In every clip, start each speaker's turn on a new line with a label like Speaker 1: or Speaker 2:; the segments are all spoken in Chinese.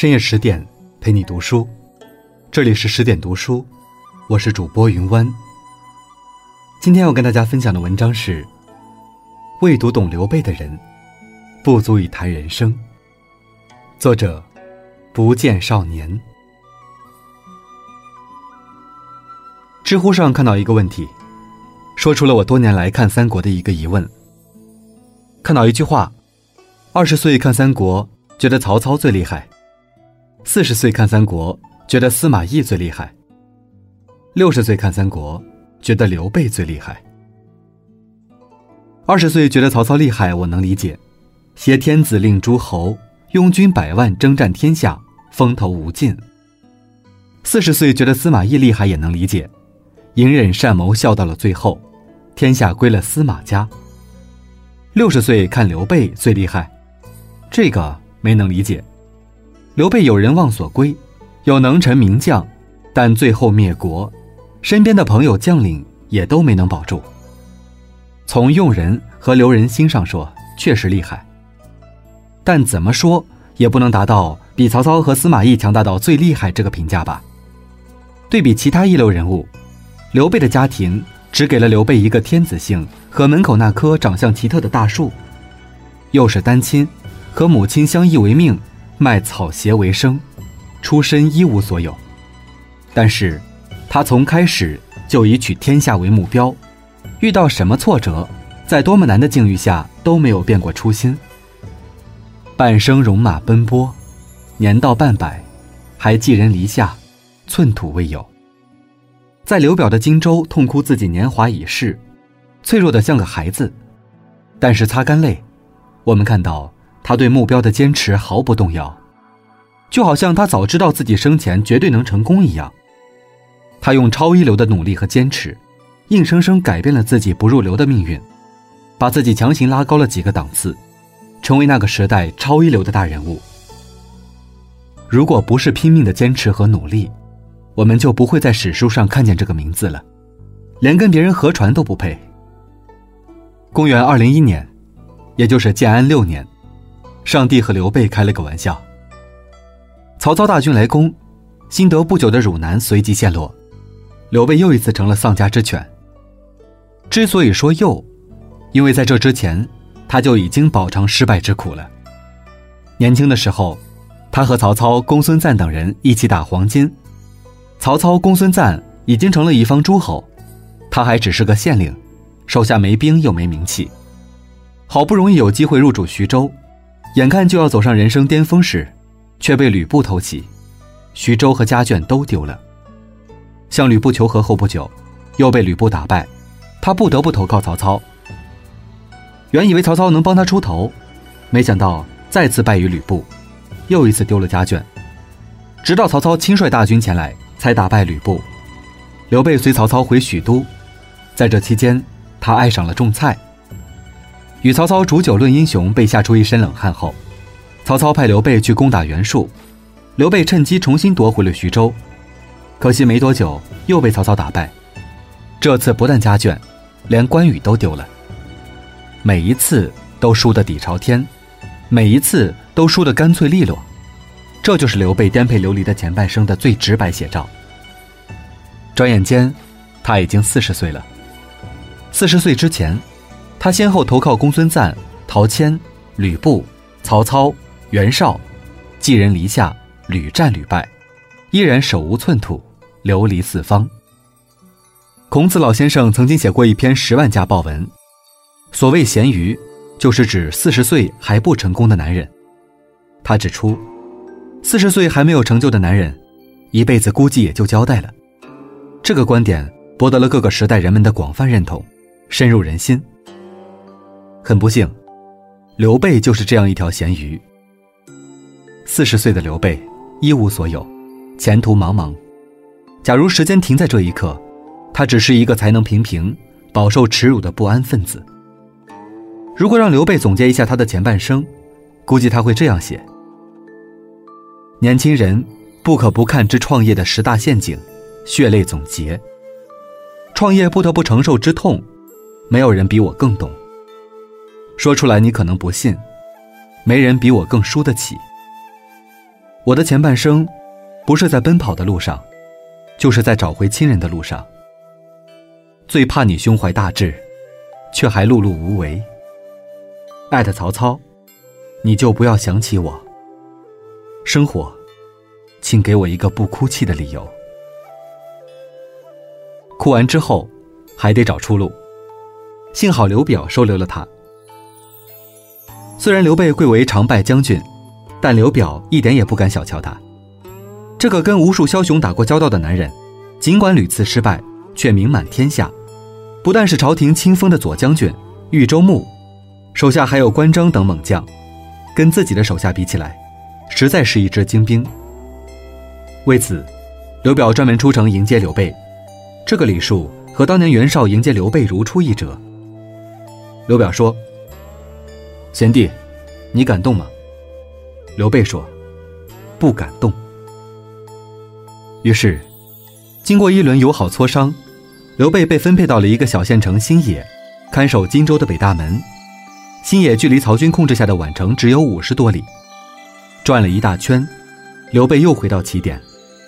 Speaker 1: 深夜十点，陪你读书。这里是十点读书，我是主播云湾。今天要跟大家分享的文章是：未读懂刘备的人，不足以谈人生。作者：不见少年。知乎上看到一个问题，说出了我多年来看三国的一个疑问。看到一句话：二十岁看三国，觉得曹操最厉害；四十岁看三国，觉得司马懿最厉害；六十岁看三国，觉得刘备最厉害。二十岁觉得曹操厉害，我能理解，挟天子令诸侯，拥军百万征战天下，风头无尽。四十岁觉得司马懿厉害，也能理解。隐忍善谋，笑到了最后，天下归了司马家。六十岁看刘备最厉害，这个没能理解。刘备有人望所归，有能臣名将，但最后灭国，身边的朋友将领也都没能保住。从用人和留人心上说，确实厉害，但怎么说也不能达到比曹操和司马懿强大到最厉害这个评价吧？对比其他一流人物。刘备的家庭只给了刘备一个天子姓和门口那棵长相奇特的大树，又是单亲，和母亲相依为命，卖草鞋为生，出身一无所有。但是，他从开始就以取天下为目标，遇到什么挫折，在多么难的境遇下都没有变过初心。半生戎马奔波，年到半百，还寄人篱下，寸土未有。在刘表的荆州痛哭自己年华已逝，脆弱的像个孩子，但是擦干泪，我们看到他对目标的坚持毫不动摇，就好像他早知道自己生前绝对能成功一样。他用超一流的努力和坚持，硬生生改变了自己不入流的命运，把自己强行拉高了几个档次，成为那个时代超一流的大人物。如果不是拼命的坚持和努力，我们就不会在史书上看见这个名字了，连跟别人合传都不配。公元二零一年，也就是建安六年，上帝和刘备开了个玩笑。曹操大军来攻，新得不久的汝南随即陷落，刘备又一次成了丧家之犬。之所以说又，因为在这之前，他就已经饱尝失败之苦了。年轻的时候，他和曹操、公孙瓒等人一起打黄巾。曹操、公孙瓒已经成了一方诸侯，他还只是个县令，手下没兵又没名气。好不容易有机会入主徐州，眼看就要走上人生巅峰时，却被吕布偷袭，徐州和家眷都丢了。向吕布求和后不久，又被吕布打败，他不得不投靠曹操。原以为曹操能帮他出头，没想到再次败于吕布，又一次丢了家眷。直到曹操亲率大军前来。才打败吕布，刘备随曹操回许都，在这期间，他爱上了种菜。与曹操煮酒论英雄，被吓出一身冷汗后，曹操派刘备去攻打袁术，刘备趁机重新夺回了徐州，可惜没多久又被曹操打败。这次不但家眷，连关羽都丢了。每一次都输得底朝天，每一次都输得干脆利落。这就是刘备颠沛流离的前半生的最直白写照。转眼间，他已经四十岁了。四十岁之前，他先后投靠公孙瓒、陶谦、吕布、曹操、袁绍，寄人篱下，屡战屡败，依然手无寸土，流离四方。孔子老先生曾经写过一篇十万加报文，所谓“咸鱼”，就是指四十岁还不成功的男人。他指出。四十岁还没有成就的男人，一辈子估计也就交代了。这个观点博得了各个时代人们的广泛认同，深入人心。很不幸，刘备就是这样一条咸鱼。四十岁的刘备一无所有，前途茫茫。假如时间停在这一刻，他只是一个才能平平、饱受耻辱的不安分子。如果让刘备总结一下他的前半生，估计他会这样写。年轻人不可不看之创业的十大陷阱，血泪总结。创业不得不承受之痛，没有人比我更懂。说出来你可能不信，没人比我更输得起。我的前半生，不是在奔跑的路上，就是在找回亲人的路上。最怕你胸怀大志，却还碌碌无为。艾特曹操，你就不要想起我。生活，请给我一个不哭泣的理由。哭完之后，还得找出路。幸好刘表收留了他。虽然刘备贵为常败将军，但刘表一点也不敢小瞧他。这个跟无数枭雄打过交道的男人，尽管屡次失败，却名满天下。不但是朝廷亲封的左将军、豫州牧，手下还有关张等猛将，跟自己的手下比起来，实在是一支精兵。为此，刘表专门出城迎接刘备，这个礼数和当年袁绍迎接刘备如出一辙。刘表说：“贤弟，你敢动吗？”刘备说：“不敢动。”于是，经过一轮友好磋商，刘备被分配到了一个小县城新野，看守荆州的北大门。新野距离曹军控制下的宛城只有五十多里。转了一大圈，刘备又回到起点，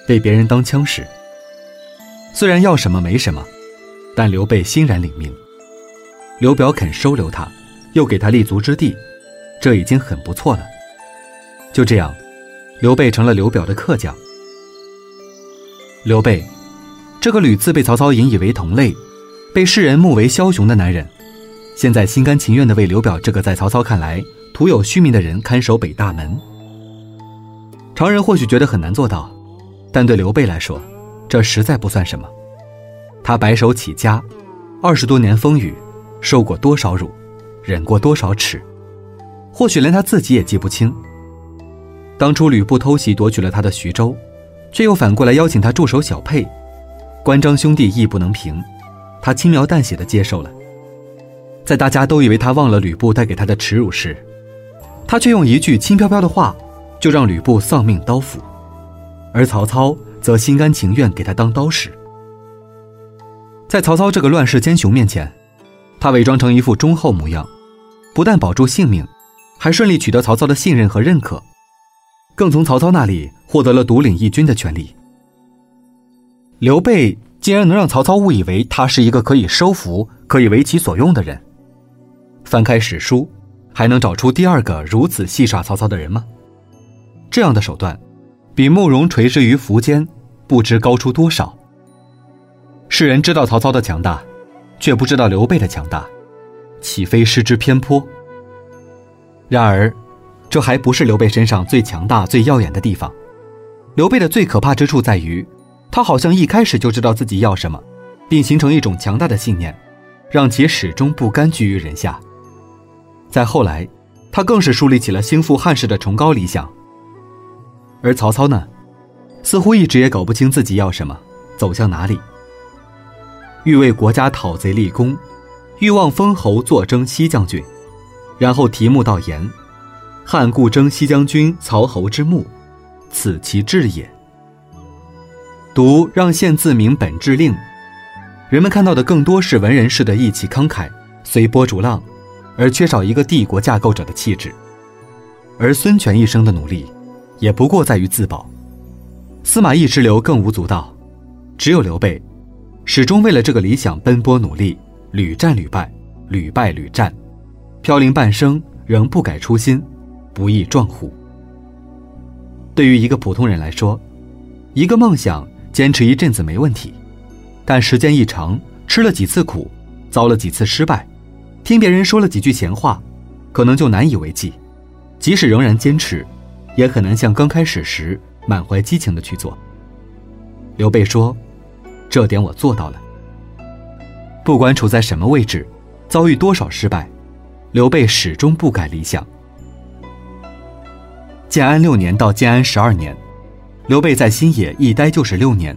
Speaker 1: 被别人当枪使。虽然要什么没什么，但刘备欣然领命。刘表肯收留他，又给他立足之地，这已经很不错了。就这样，刘备成了刘表的客将。刘备，这个屡次被曹操引以为同类，被世人目为枭雄的男人，现在心甘情愿地为刘表这个在曹操看来徒有虚名的人看守北大门。常人或许觉得很难做到，但对刘备来说，这实在不算什么。他白手起家，二十多年风雨。受过多少辱，忍过多少耻，或许连他自己也记不清。当初吕布偷袭夺取了他的徐州，却又反过来邀请他驻守小沛，关张兄弟义不能平，他轻描淡写的接受了。在大家都以为他忘了吕布带给他的耻辱时，他却用一句轻飘飘的话，就让吕布丧命刀斧，而曹操则心甘情愿给他当刀使。在曹操这个乱世奸雄面前。他伪装成一副忠厚模样，不但保住性命，还顺利取得曹操的信任和认可，更从曹操那里获得了独领一军的权利。刘备竟然能让曹操误以为他是一个可以收服、可以为其所用的人。翻开史书，还能找出第二个如此戏耍曹操的人吗？这样的手段，比慕容垂之于苻坚，不知高出多少。世人知道曹操的强大。却不知道刘备的强大，岂非失之偏颇？然而，这还不是刘备身上最强大、最耀眼的地方。刘备的最可怕之处在于，他好像一开始就知道自己要什么，并形成一种强大的信念，让其始终不甘居于人下。再后来，他更是树立起了兴复汉室的崇高理想。而曹操呢，似乎一直也搞不清自己要什么，走向哪里。欲为国家讨贼立功，欲望封侯坐征西将军，然后题目道言：“汉故征西将军曹侯之墓，此其志也。”读让县自明本志令，人们看到的更多是文人式的义气慷慨、随波逐浪，而缺少一个帝国架构者的气质。而孙权一生的努力，也不过在于自保。司马懿之流更无足道，只有刘备。始终为了这个理想奔波努力，屡战屡败，屡败屡战，飘零半生仍不改初心，不亦壮乎？对于一个普通人来说，一个梦想坚持一阵子没问题，但时间一长，吃了几次苦，遭了几次失败，听别人说了几句闲话，可能就难以为继。即使仍然坚持，也很难像刚开始时满怀激情的去做。刘备说。这点我做到了。不管处在什么位置，遭遇多少失败，刘备始终不改理想。建安六年到建安十二年，刘备在新野一待就是六年。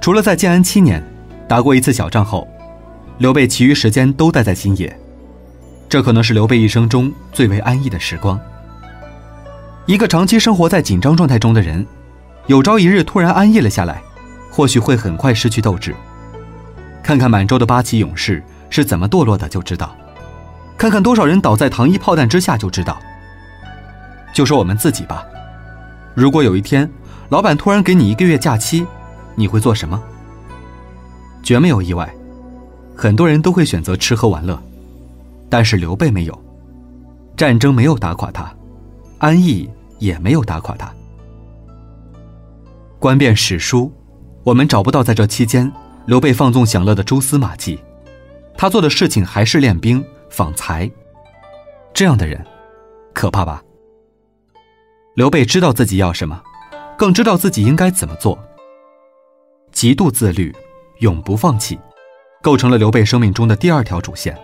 Speaker 1: 除了在建安七年打过一次小仗后，刘备其余时间都待在新野。这可能是刘备一生中最为安逸的时光。一个长期生活在紧张状态中的人，有朝一日突然安逸了下来。或许会很快失去斗志。看看满洲的八旗勇士是怎么堕落的，就知道；看看多少人倒在糖衣炮弹之下，就知道。就说我们自己吧，如果有一天，老板突然给你一个月假期，你会做什么？绝没有意外，很多人都会选择吃喝玩乐，但是刘备没有，战争没有打垮他，安逸也没有打垮他。观遍史书，我们找不到在这期间刘备放纵享乐的蛛丝马迹，他做的事情还是练兵访才。这样的人，可怕吧？刘备知道自己要什么，更知道自己应该怎么做。极度自律，永不放弃，构成了刘备生命中的第二条主线。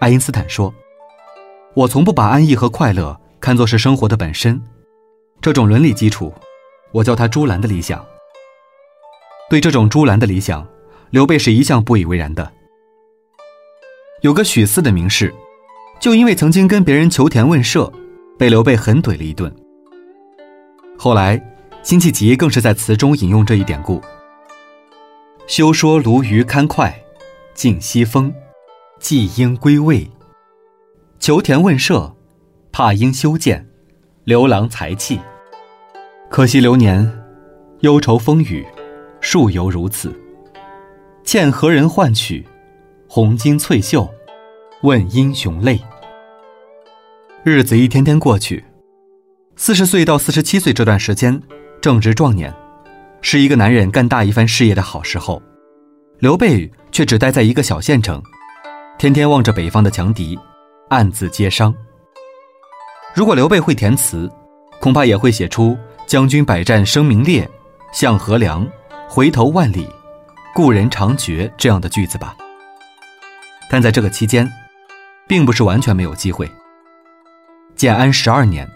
Speaker 1: 爱因斯坦说：“我从不把安逸和快乐看作是生活的本身，这种伦理基础，我叫它‘朱兰的理想’。对这种‘朱兰的理想’，刘备是一向不以为然的。有个许四的名士，就因为曾经跟别人求田问舍。”被刘备狠怼了一顿。后来，辛弃疾更是在词中引用这一典故：“休说鲈鱼堪脍，尽西风，既应归位。求田问舍，怕应修建，刘郎才气。可惜流年，忧愁风雨，数犹如此。欠何人换取，红巾翠袖，问英雄泪。”日子一天天过去，四十岁到四十七岁这段时间正值壮年，是一个男人干大一番事业的好时候。刘备却只待在一个小县城，天天望着北方的强敌，暗自接伤。如果刘备会填词，恐怕也会写出“将军百战声名烈，向河凉，回头万里，故人长绝”这样的句子吧。但在这个期间，并不是完全没有机会。建安十二年，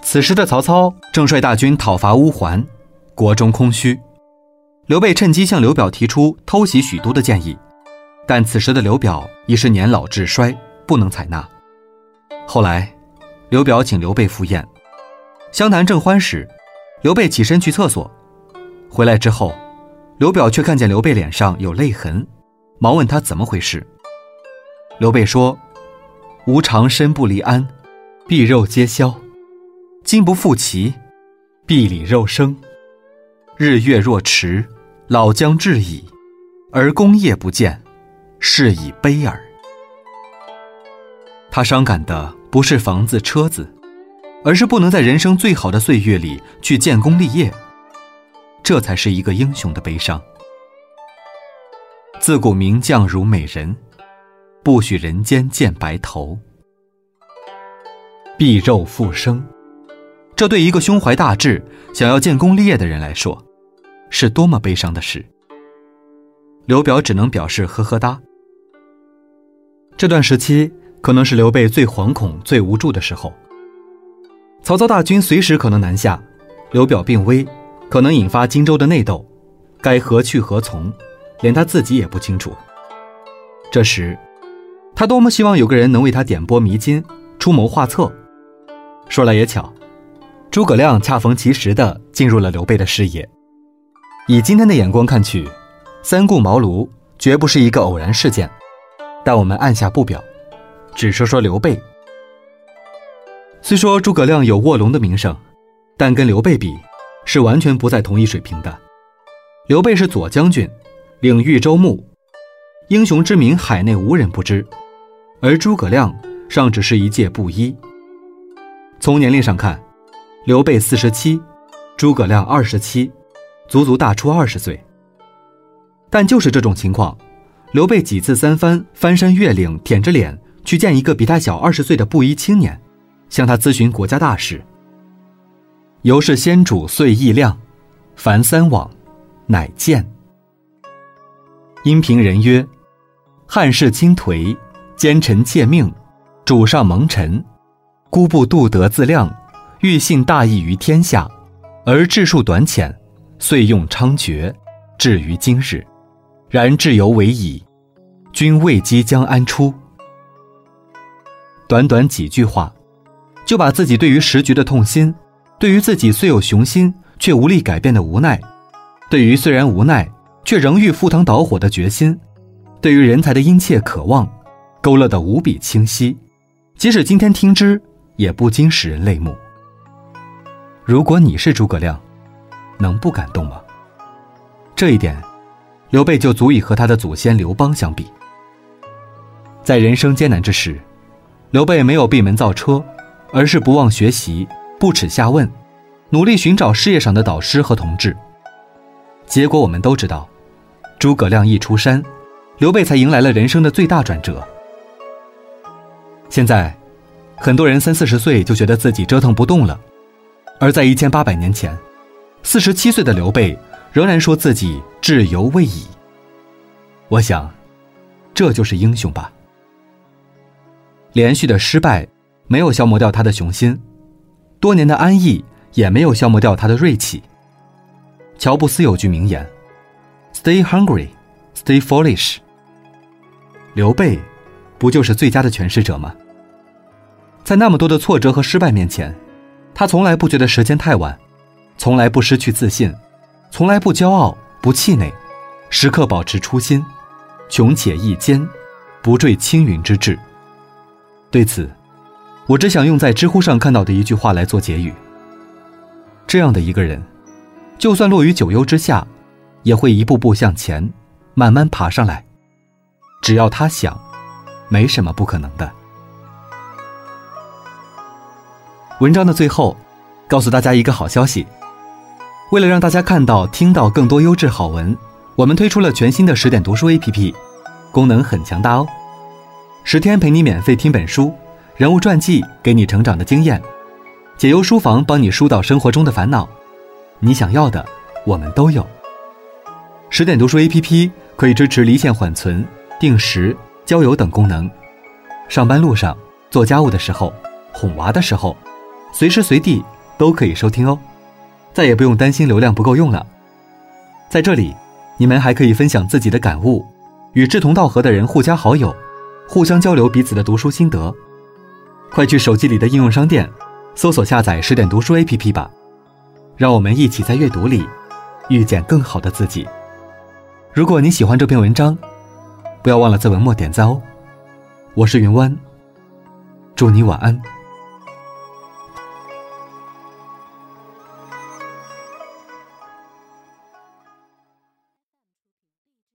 Speaker 1: 此时的曹操正率大军讨伐乌桓，国中空虚。刘备趁机向刘表提出偷袭许都的建议，但此时的刘表已是年老志衰，不能采纳。后来，刘表请刘备赴宴，相谈正欢时，刘备起身去厕所，回来之后，刘表却看见刘备脸上有泪痕，忙问他怎么回事。刘备说：“吾常身不离鞍。”臂肉皆消，今不复其，臂里肉生。日月若迟，老将至矣，而功业不见，是以悲耳。他伤感的不是房子车子，而是不能在人生最好的岁月里去建功立业，这才是一个英雄的悲伤。自古名将如美人，不许人间见白头。避肉复生，这对一个胸怀大志、想要建功立业的人来说，是多么悲伤的事。刘表只能表示呵呵哒。这段时期可能是刘备最惶恐、最无助的时候。曹操大军随时可能南下，刘表病危，可能引发荆州的内斗，该何去何从，连他自己也不清楚。这时，他多么希望有个人能为他点拨迷津、出谋划策。说来也巧，诸葛亮恰逢其时的进入了刘备的视野。以今天的眼光看去，三顾茅庐绝不是一个偶然事件。但我们按下不表，只说说刘备。虽说诸葛亮有卧龙的名声，但跟刘备比，是完全不在同一水平的。刘备是左将军，领豫州牧，英雄之名海内无人不知，而诸葛亮尚只是一介布衣。从年龄上看，刘备四十七，诸葛亮二十七，足足大出二十岁。但就是这种情况，刘备几次三番翻山越岭，舔着脸去见一个比他小二十岁的布衣青年，向他咨询国家大事。由是先主遂意亮，凡三往，乃见。因平人曰：“汉室倾颓，奸臣窃命，主上蒙尘。”孤不度德自量，欲信大义于天下，而治术短浅，遂用猖獗，至于今日。然至犹为矣，君未几将安出？短短几句话，就把自己对于时局的痛心，对于自己虽有雄心却无力改变的无奈，对于虽然无奈却仍欲赴汤蹈火的决心，对于人才的殷切渴望，勾勒得无比清晰。即使今天听之。也不禁使人泪目。如果你是诸葛亮，能不感动吗？这一点，刘备就足以和他的祖先刘邦相比。在人生艰难之时，刘备没有闭门造车，而是不忘学习，不耻下问，努力寻找事业上的导师和同志。结果我们都知道，诸葛亮一出山，刘备才迎来了人生的最大转折。现在，很多人三四十岁就觉得自己折腾不动了，而在一千八百年前，四十七岁的刘备仍然说自己志犹未已。我想，这就是英雄吧。连续的失败没有消磨掉他的雄心，多年的安逸也没有消磨掉他的锐气。乔布斯有句名言：“Stay hungry, stay foolish。”刘备，不就是最佳的诠释者吗？在那么多的挫折和失败面前，他从来不觉得时间太晚，从来不失去自信，从来不骄傲不气馁，时刻保持初心，穷且益坚，不坠青云之志。对此，我只想用在知乎上看到的一句话来做结语：这样的一个人。就算落于九幽之下，也会一步步向前，慢慢爬上来。只要他想，没什么不可能的。文章的最后，告诉大家一个好消息：为了让大家看到、听到更多优质好文，我们推出了全新的十点读书 APP，功能很强大哦。十天陪你免费听本书，人物传记给你成长的经验，解忧书房帮你疏导生活中的烦恼。你想要的，我们都有。十点读书 APP 可以支持离线缓存、定时、交友等功能。上班路上、做家务的时候、哄娃的时候，随时随地都可以收听哦。再也不用担心流量不够用了。在这里，你们还可以分享自己的感悟，与志同道合的人互加好友，互相交流彼此的读书心得。快去手机里的应用商店搜索下载十点读书 APP 吧。让我们一起在阅读里遇见更好的自己。如果你喜欢这篇文章，不要忘了在文末点赞哦。我是云湾，祝你晚安。